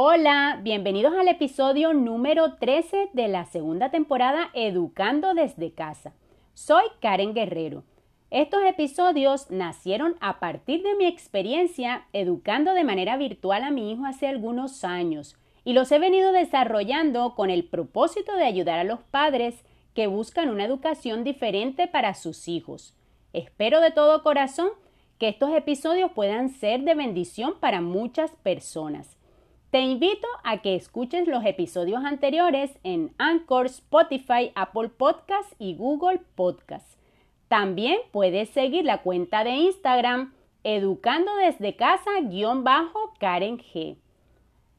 Hola, bienvenidos al episodio número 13 de la segunda temporada Educando desde casa. Soy Karen Guerrero. Estos episodios nacieron a partir de mi experiencia educando de manera virtual a mi hijo hace algunos años y los he venido desarrollando con el propósito de ayudar a los padres que buscan una educación diferente para sus hijos. Espero de todo corazón que estos episodios puedan ser de bendición para muchas personas. Te invito a que escuches los episodios anteriores en Anchor, Spotify, Apple Podcasts y Google Podcasts. También puedes seguir la cuenta de Instagram educando desde casa-karen G.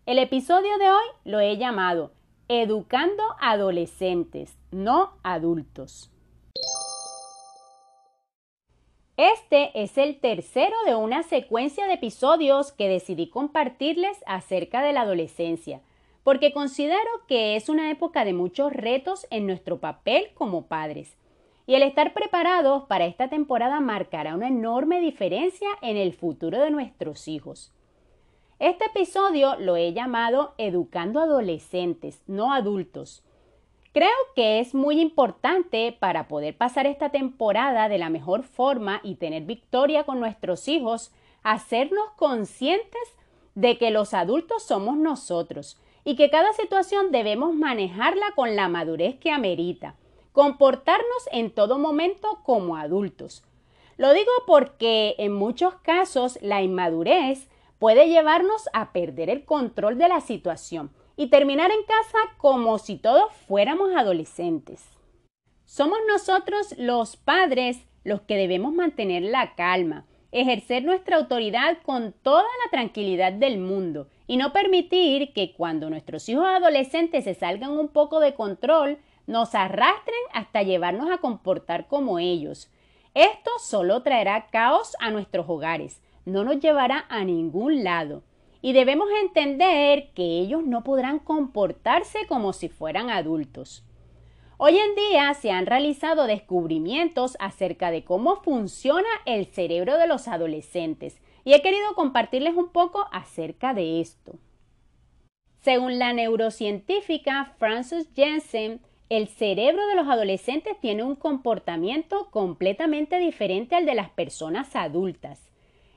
El episodio de hoy lo he llamado Educando adolescentes, no adultos. Este es el tercero de una secuencia de episodios que decidí compartirles acerca de la adolescencia, porque considero que es una época de muchos retos en nuestro papel como padres. Y el estar preparados para esta temporada marcará una enorme diferencia en el futuro de nuestros hijos. Este episodio lo he llamado Educando adolescentes, no adultos, Creo que es muy importante para poder pasar esta temporada de la mejor forma y tener victoria con nuestros hijos, hacernos conscientes de que los adultos somos nosotros y que cada situación debemos manejarla con la madurez que amerita, comportarnos en todo momento como adultos. Lo digo porque en muchos casos la inmadurez puede llevarnos a perder el control de la situación y terminar en casa como si todos fuéramos adolescentes. Somos nosotros los padres los que debemos mantener la calma, ejercer nuestra autoridad con toda la tranquilidad del mundo y no permitir que cuando nuestros hijos adolescentes se salgan un poco de control, nos arrastren hasta llevarnos a comportar como ellos. Esto solo traerá caos a nuestros hogares, no nos llevará a ningún lado y debemos entender que ellos no podrán comportarse como si fueran adultos. Hoy en día se han realizado descubrimientos acerca de cómo funciona el cerebro de los adolescentes y he querido compartirles un poco acerca de esto. Según la neurocientífica Frances Jensen, el cerebro de los adolescentes tiene un comportamiento completamente diferente al de las personas adultas.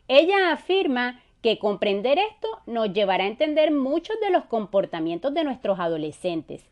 Ella afirma que comprender esto nos llevará a entender muchos de los comportamientos de nuestros adolescentes,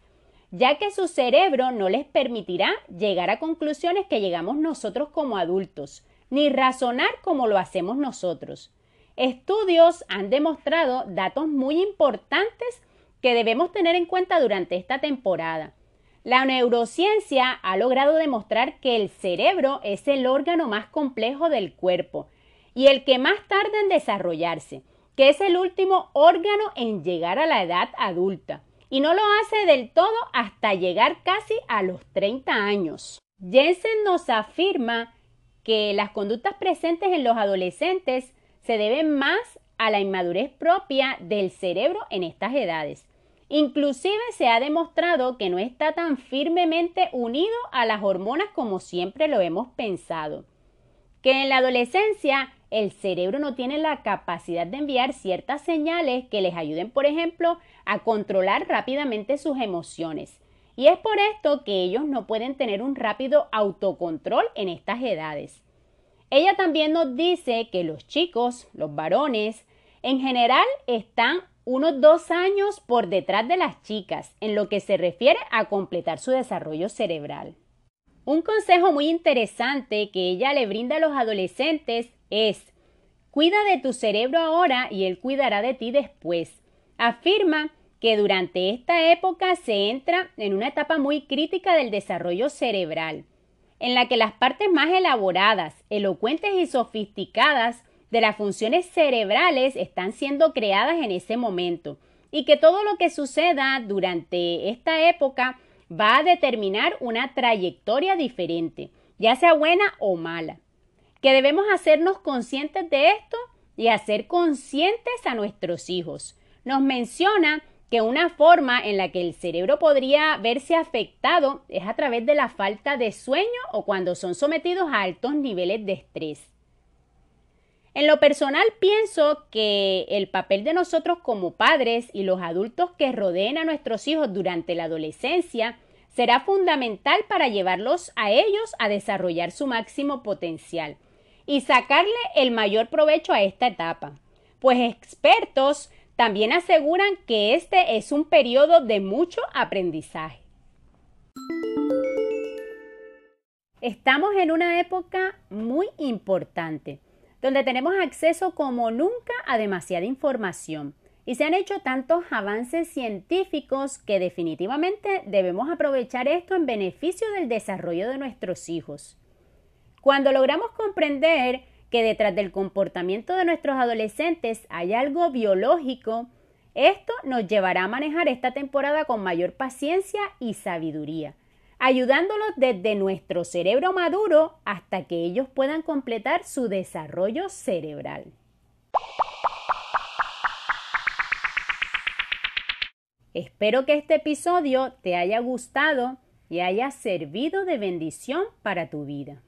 ya que su cerebro no les permitirá llegar a conclusiones que llegamos nosotros como adultos, ni razonar como lo hacemos nosotros. Estudios han demostrado datos muy importantes que debemos tener en cuenta durante esta temporada. La neurociencia ha logrado demostrar que el cerebro es el órgano más complejo del cuerpo y el que más tarda en desarrollarse, que es el último órgano en llegar a la edad adulta, y no lo hace del todo hasta llegar casi a los 30 años. Jensen nos afirma que las conductas presentes en los adolescentes se deben más a la inmadurez propia del cerebro en estas edades. Inclusive se ha demostrado que no está tan firmemente unido a las hormonas como siempre lo hemos pensado. Que en la adolescencia el cerebro no tiene la capacidad de enviar ciertas señales que les ayuden, por ejemplo, a controlar rápidamente sus emociones. Y es por esto que ellos no pueden tener un rápido autocontrol en estas edades. Ella también nos dice que los chicos, los varones, en general están unos dos años por detrás de las chicas en lo que se refiere a completar su desarrollo cerebral. Un consejo muy interesante que ella le brinda a los adolescentes es Cuida de tu cerebro ahora y él cuidará de ti después. Afirma que durante esta época se entra en una etapa muy crítica del desarrollo cerebral, en la que las partes más elaboradas, elocuentes y sofisticadas de las funciones cerebrales están siendo creadas en ese momento, y que todo lo que suceda durante esta época va a determinar una trayectoria diferente, ya sea buena o mala que debemos hacernos conscientes de esto y hacer conscientes a nuestros hijos. Nos menciona que una forma en la que el cerebro podría verse afectado es a través de la falta de sueño o cuando son sometidos a altos niveles de estrés. En lo personal pienso que el papel de nosotros como padres y los adultos que rodeen a nuestros hijos durante la adolescencia será fundamental para llevarlos a ellos a desarrollar su máximo potencial y sacarle el mayor provecho a esta etapa, pues expertos también aseguran que este es un periodo de mucho aprendizaje. Estamos en una época muy importante donde tenemos acceso como nunca a demasiada información y se han hecho tantos avances científicos que definitivamente debemos aprovechar esto en beneficio del desarrollo de nuestros hijos. Cuando logramos comprender que detrás del comportamiento de nuestros adolescentes hay algo biológico, esto nos llevará a manejar esta temporada con mayor paciencia y sabiduría ayudándolos desde nuestro cerebro maduro hasta que ellos puedan completar su desarrollo cerebral. Espero que este episodio te haya gustado y haya servido de bendición para tu vida.